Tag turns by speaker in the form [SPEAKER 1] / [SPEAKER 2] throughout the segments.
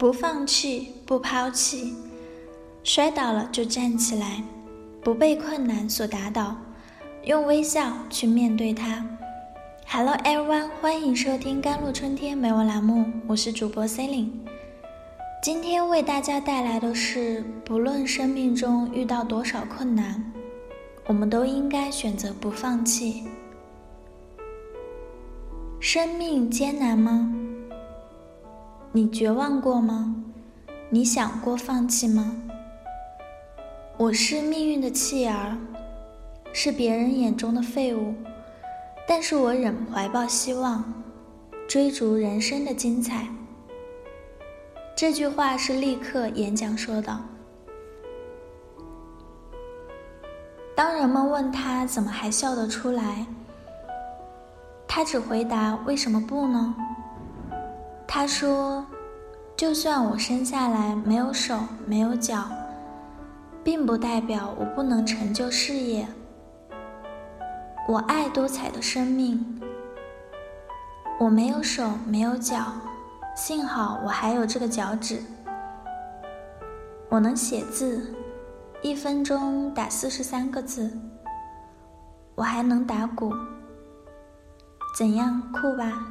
[SPEAKER 1] 不放弃，不抛弃，摔倒了就站起来，不被困难所打倒，用微笑去面对它。Hello everyone，欢迎收听《甘露春天美文》栏目，我是主播 c e l i n e 今天为大家带来的是：不论生命中遇到多少困难，我们都应该选择不放弃。生命艰难吗？你绝望过吗？你想过放弃吗？我是命运的弃儿，是别人眼中的废物，但是我仍怀抱希望，追逐人生的精彩。这句话是立刻演讲说的。当人们问他怎么还笑得出来，他只回答：“为什么不呢？”他说：“就算我生下来没有手没有脚，并不代表我不能成就事业。我爱多彩的生命。我没有手没有脚，幸好我还有这个脚趾。我能写字，一分钟打四十三个字。我还能打鼓，怎样酷吧？”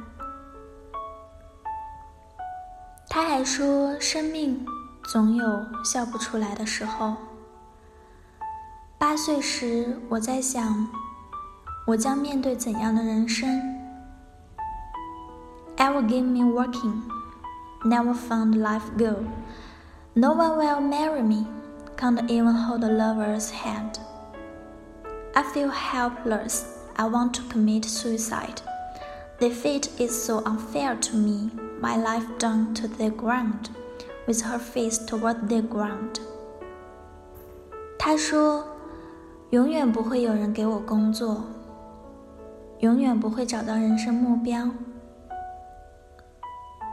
[SPEAKER 1] 他还说：“生命总有笑不出来的时候。”八岁时，我在想，我将面对怎样的人生？Ever give me working, never found life go. No one will marry me, can't even hold a lover's hand. I feel helpless. I want to commit suicide. The fate is so unfair to me My life down to the ground, with her face toward the ground. 她说：“永远不会有人给我工作，永远不会找到人生目标，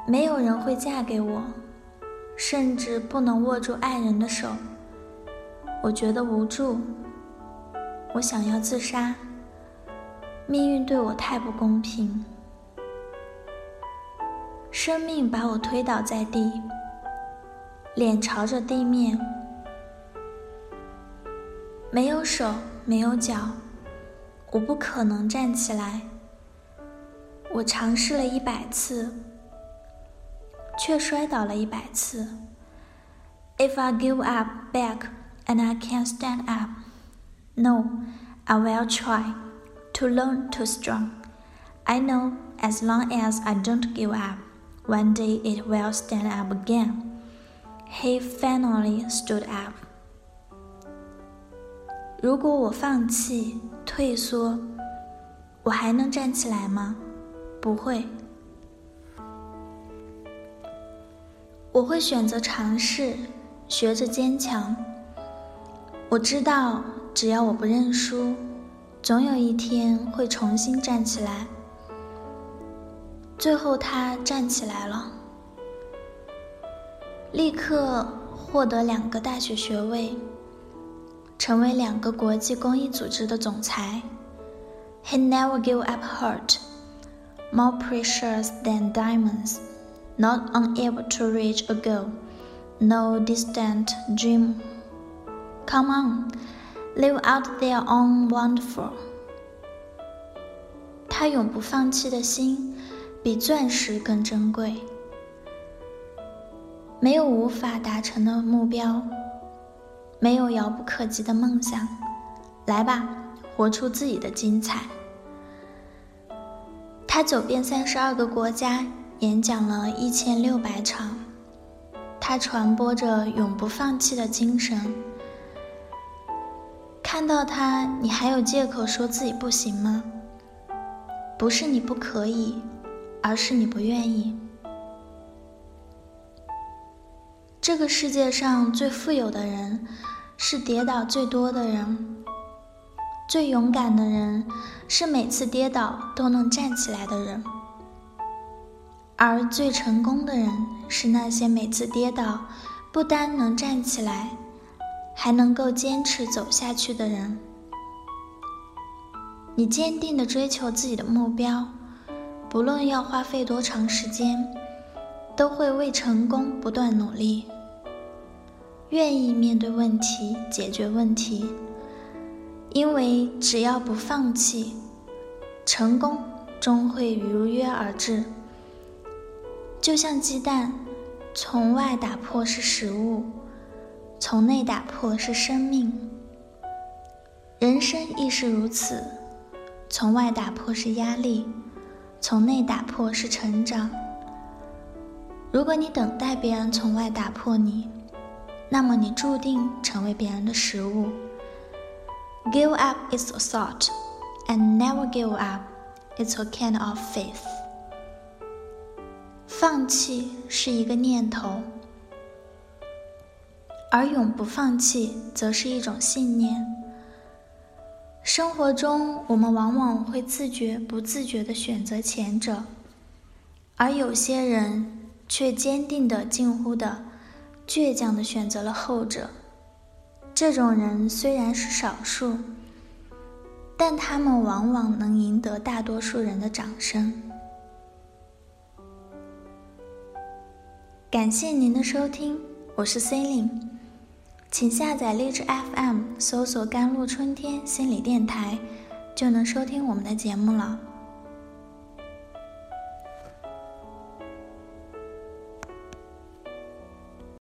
[SPEAKER 1] 没有人会嫁给我，甚至不能握住爱人的手。我觉得无助，我想要自杀。命运对我太不公平。”生命把我推倒在地，脸朝着地面，没有手，没有脚，我不可能站起来。我尝试了一百次，却摔倒了一百次。If I give up back and I can't stand up, no, I will try to learn to strong. I know as long as I don't give up. One day it will stand up again. He finally stood up. 如果我放弃、退缩，我还能站起来吗？不会。我会选择尝试，学着坚强。我知道，只要我不认输，总有一天会重新站起来。最后，他站起来了，立刻获得两个大学学位，成为两个国际公益组织的总裁。He never gave up heart, more precious than diamonds, not unable to reach a goal, no distant dream. Come on, live out their own wonderful. 他永不放弃的心。比钻石更珍贵。没有无法达成的目标，没有遥不可及的梦想。来吧，活出自己的精彩。他走遍三十二个国家，演讲了一千六百场。他传播着永不放弃的精神。看到他，你还有借口说自己不行吗？不是你不可以。而是你不愿意。这个世界上最富有的人，是跌倒最多的人；最勇敢的人，是每次跌倒都能站起来的人；而最成功的人，是那些每次跌倒不单能站起来，还能够坚持走下去的人。你坚定的追求自己的目标。不论要花费多长时间，都会为成功不断努力，愿意面对问题、解决问题，因为只要不放弃，成功终会如约而至。就像鸡蛋，从外打破是食物，从内打破是生命。人生亦是如此，从外打破是压力，从内打破是成长。如果你等待别人从外打破你，那么你注定成为别人的食物。Give up is a thought, and never give up is a kind of faith. 放弃是一个念头，而永不放弃则是一种信念。生活中，我们往往会自觉不自觉地选择前者，而有些人却坚定的、近乎的倔强地选择了后者。这种人虽然是少数，但他们往往能赢得大多数人的掌声。感谢您的收听，我是 c e l i n e 请下载荔枝 FM，搜索“甘露春天心理电台”，就能收听我们的节目了。